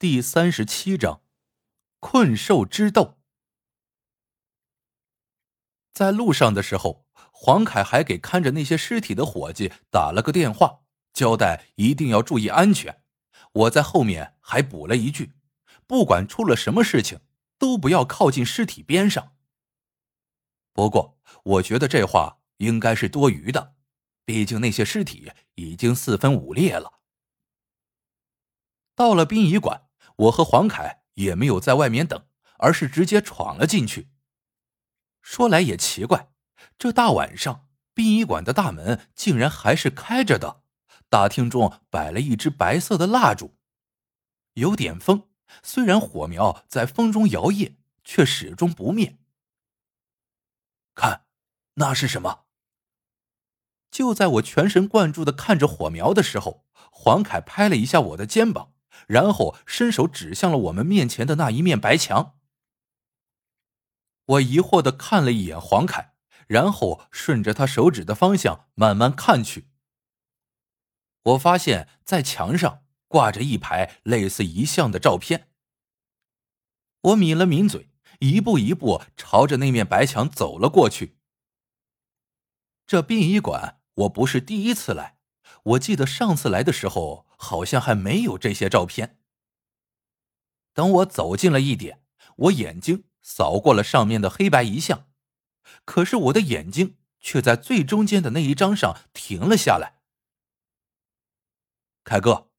第三十七章，困兽之斗。在路上的时候，黄凯还给看着那些尸体的伙计打了个电话，交代一定要注意安全。我在后面还补了一句：不管出了什么事情，都不要靠近尸体边上。不过，我觉得这话应该是多余的，毕竟那些尸体已经四分五裂了。到了殡仪馆。我和黄凯也没有在外面等，而是直接闯了进去。说来也奇怪，这大晚上殡仪馆的大门竟然还是开着的，大厅中摆了一支白色的蜡烛，有点风，虽然火苗在风中摇曳，却始终不灭。看，那是什么？就在我全神贯注的看着火苗的时候，黄凯拍了一下我的肩膀。然后伸手指向了我们面前的那一面白墙。我疑惑的看了一眼黄凯，然后顺着他手指的方向慢慢看去。我发现，在墙上挂着一排类似遗像的照片。我抿了抿嘴，一步一步朝着那面白墙走了过去。这殡仪馆我不是第一次来。我记得上次来的时候，好像还没有这些照片。等我走近了一点，我眼睛扫过了上面的黑白遗像，可是我的眼睛却在最中间的那一张上停了下来。凯哥，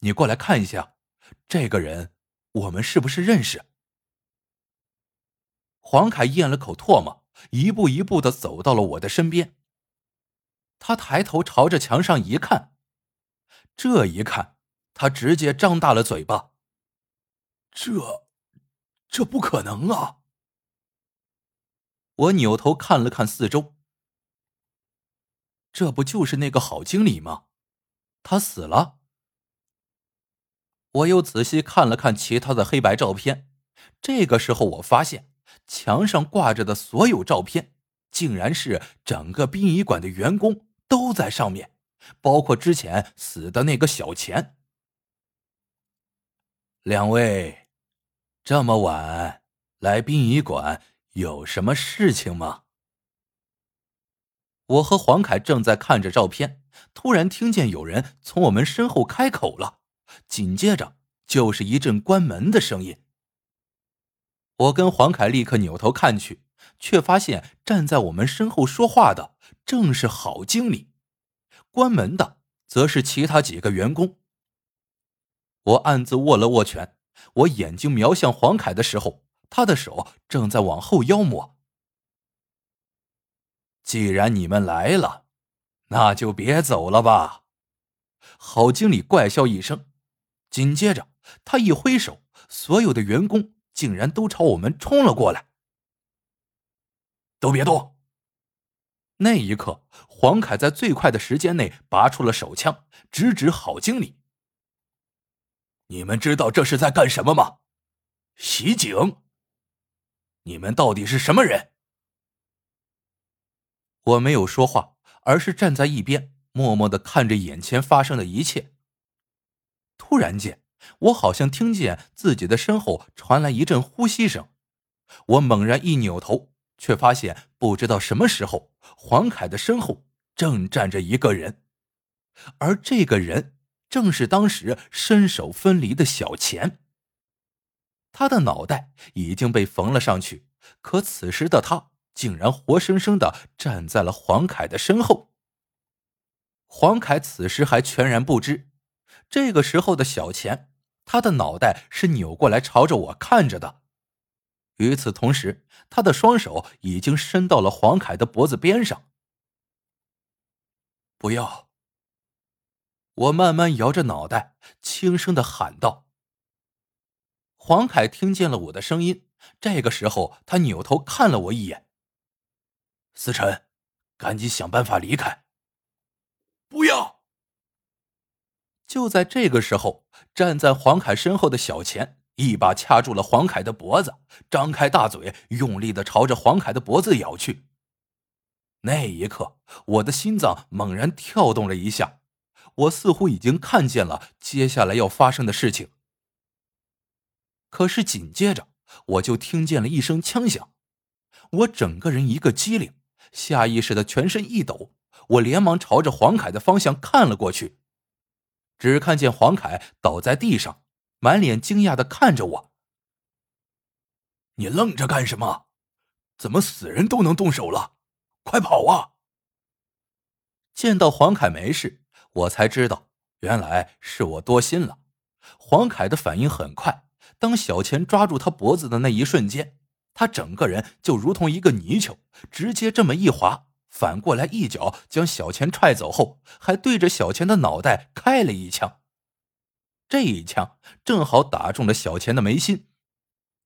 你过来看一下，这个人我们是不是认识？黄凯咽了口唾沫，一步一步的走到了我的身边。他抬头朝着墙上一看，这一看，他直接张大了嘴巴。这，这不可能啊！我扭头看了看四周，这不就是那个郝经理吗？他死了。我又仔细看了看其他的黑白照片，这个时候我发现墙上挂着的所有照片，竟然是整个殡仪馆的员工。都在上面，包括之前死的那个小钱。两位，这么晚来殡仪馆有什么事情吗？我和黄凯正在看着照片，突然听见有人从我们身后开口了，紧接着就是一阵关门的声音。我跟黄凯立刻扭头看去。却发现站在我们身后说话的正是郝经理，关门的则是其他几个员工。我暗自握了握拳，我眼睛瞄向黄凯的时候，他的手正在往后腰摸。既然你们来了，那就别走了吧。郝经理怪笑一声，紧接着他一挥手，所有的员工竟然都朝我们冲了过来。都别动！那一刻，黄凯在最快的时间内拔出了手枪，直指郝经理。你们知道这是在干什么吗？袭警！你们到底是什么人？我没有说话，而是站在一边，默默的看着眼前发生的一切。突然间，我好像听见自己的身后传来一阵呼吸声，我猛然一扭头。却发现，不知道什么时候，黄凯的身后正站着一个人，而这个人正是当时身首分离的小钱。他的脑袋已经被缝了上去，可此时的他竟然活生生的站在了黄凯的身后。黄凯此时还全然不知，这个时候的小钱，他的脑袋是扭过来朝着我看着的。与此同时，他的双手已经伸到了黄凯的脖子边上。不要！我慢慢摇着脑袋，轻声的喊道。黄凯听见了我的声音，这个时候他扭头看了我一眼。思辰，赶紧想办法离开！不要！就在这个时候，站在黄凯身后的小钱。一把掐住了黄凯的脖子，张开大嘴，用力的朝着黄凯的脖子咬去。那一刻，我的心脏猛然跳动了一下，我似乎已经看见了接下来要发生的事情。可是紧接着我就听见了一声枪响，我整个人一个机灵，下意识的全身一抖，我连忙朝着黄凯的方向看了过去，只看见黄凯倒在地上，满脸惊讶的看着我。你愣着干什么？怎么死人都能动手了？快跑啊！见到黄凯没事，我才知道原来是我多心了。黄凯的反应很快，当小钱抓住他脖子的那一瞬间，他整个人就如同一个泥鳅，直接这么一滑，反过来一脚将小钱踹走后，还对着小钱的脑袋开了一枪。这一枪正好打中了小钱的眉心，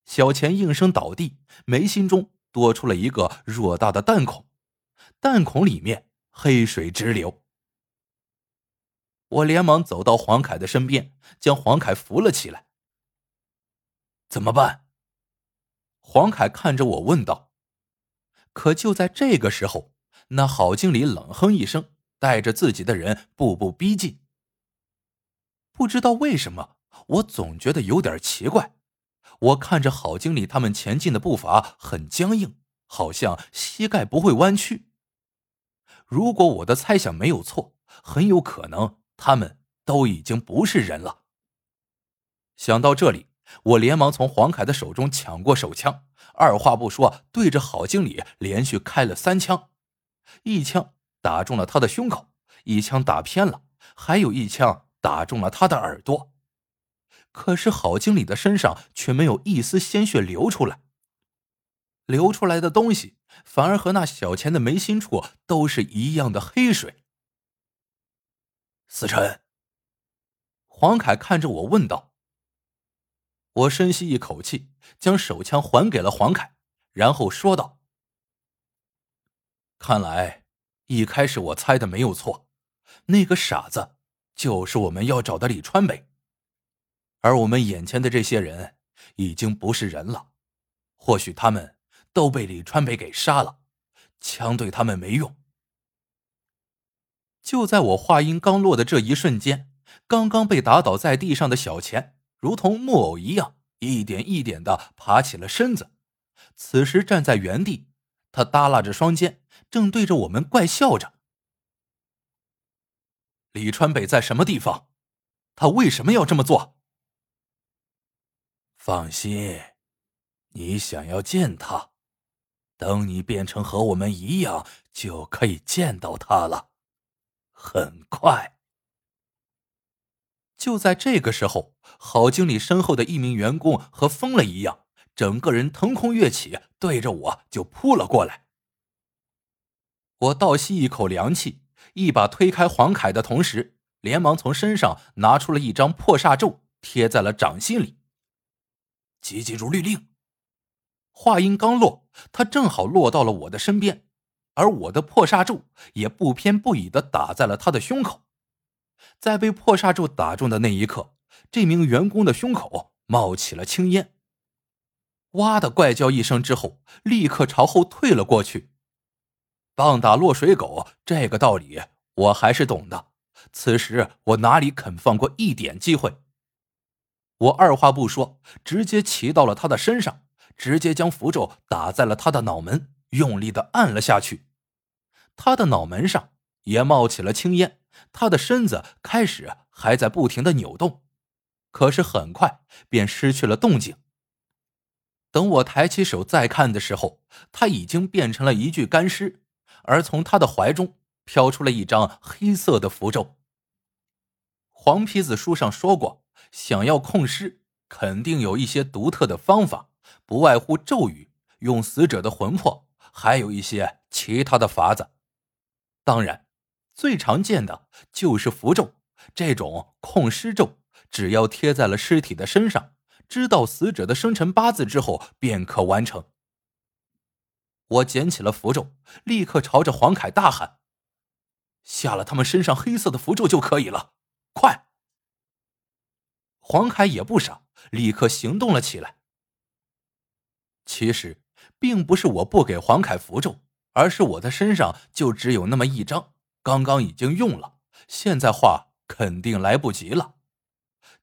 小钱应声倒地，眉心中多出了一个偌大的弹孔，弹孔里面。黑水直流，我连忙走到黄凯的身边，将黄凯扶了起来。怎么办？黄凯看着我问道。可就在这个时候，那郝经理冷哼一声，带着自己的人步步逼近。不知道为什么，我总觉得有点奇怪。我看着郝经理他们前进的步伐很僵硬，好像膝盖不会弯曲。如果我的猜想没有错，很有可能他们都已经不是人了。想到这里，我连忙从黄凯的手中抢过手枪，二话不说，对着郝经理连续开了三枪，一枪打中了他的胸口，一枪打偏了，还有一枪打中了他的耳朵。可是郝经理的身上却没有一丝鲜血流出来。流出来的东西反而和那小钱的眉心处都是一样的黑水。思辰，黄凯看着我问道。我深吸一口气，将手枪还给了黄凯，然后说道：“看来一开始我猜的没有错，那个傻子就是我们要找的李川北，而我们眼前的这些人已经不是人了，或许他们……”都被李川北给杀了，枪对他们没用。就在我话音刚落的这一瞬间，刚刚被打倒在地上的小钱，如同木偶一样，一点一点的爬起了身子。此时站在原地，他耷拉着双肩，正对着我们怪笑着。李川北在什么地方？他为什么要这么做？放心，你想要见他。等你变成和我们一样，就可以见到他了。很快。就在这个时候，郝经理身后的一名员工和疯了一样，整个人腾空跃起，对着我就扑了过来。我倒吸一口凉气，一把推开黄凯的同时，连忙从身上拿出了一张破煞咒，贴在了掌心里。急急如律令。话音刚落，他正好落到了我的身边，而我的破煞咒也不偏不倚的打在了他的胸口。在被破煞咒打中的那一刻，这名员工的胸口冒起了青烟，哇的怪叫一声之后，立刻朝后退了过去。棒打落水狗，这个道理我还是懂的。此时我哪里肯放过一点机会？我二话不说，直接骑到了他的身上。直接将符咒打在了他的脑门，用力的按了下去。他的脑门上也冒起了青烟，他的身子开始还在不停的扭动，可是很快便失去了动静。等我抬起手再看的时候，他已经变成了一具干尸，而从他的怀中飘出了一张黑色的符咒。黄皮子书上说过，想要控尸，肯定有一些独特的方法。不外乎咒语、用死者的魂魄，还有一些其他的法子。当然，最常见的就是符咒。这种控尸咒，只要贴在了尸体的身上，知道死者的生辰八字之后，便可完成。我捡起了符咒，立刻朝着黄凯大喊：“下了他们身上黑色的符咒就可以了，快！”黄凯也不傻，立刻行动了起来。其实并不是我不给黄凯符咒，而是我的身上就只有那么一张，刚刚已经用了，现在画肯定来不及了。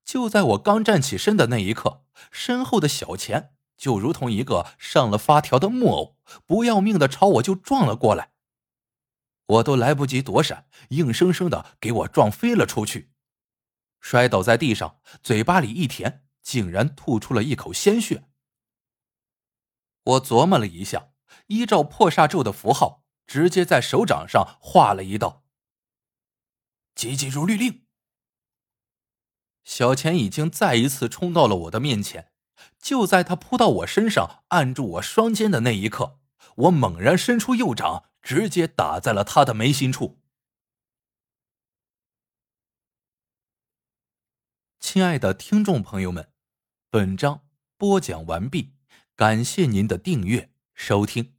就在我刚站起身的那一刻，身后的小钱就如同一个上了发条的木偶，不要命的朝我就撞了过来。我都来不及躲闪，硬生生的给我撞飞了出去，摔倒在地上，嘴巴里一甜，竟然吐出了一口鲜血。我琢磨了一下，依照破煞咒的符号，直接在手掌上画了一道。急急如律令。小钱已经再一次冲到了我的面前，就在他扑到我身上，按住我双肩的那一刻，我猛然伸出右掌，直接打在了他的眉心处。亲爱的听众朋友们，本章播讲完毕，感谢您的订阅收听。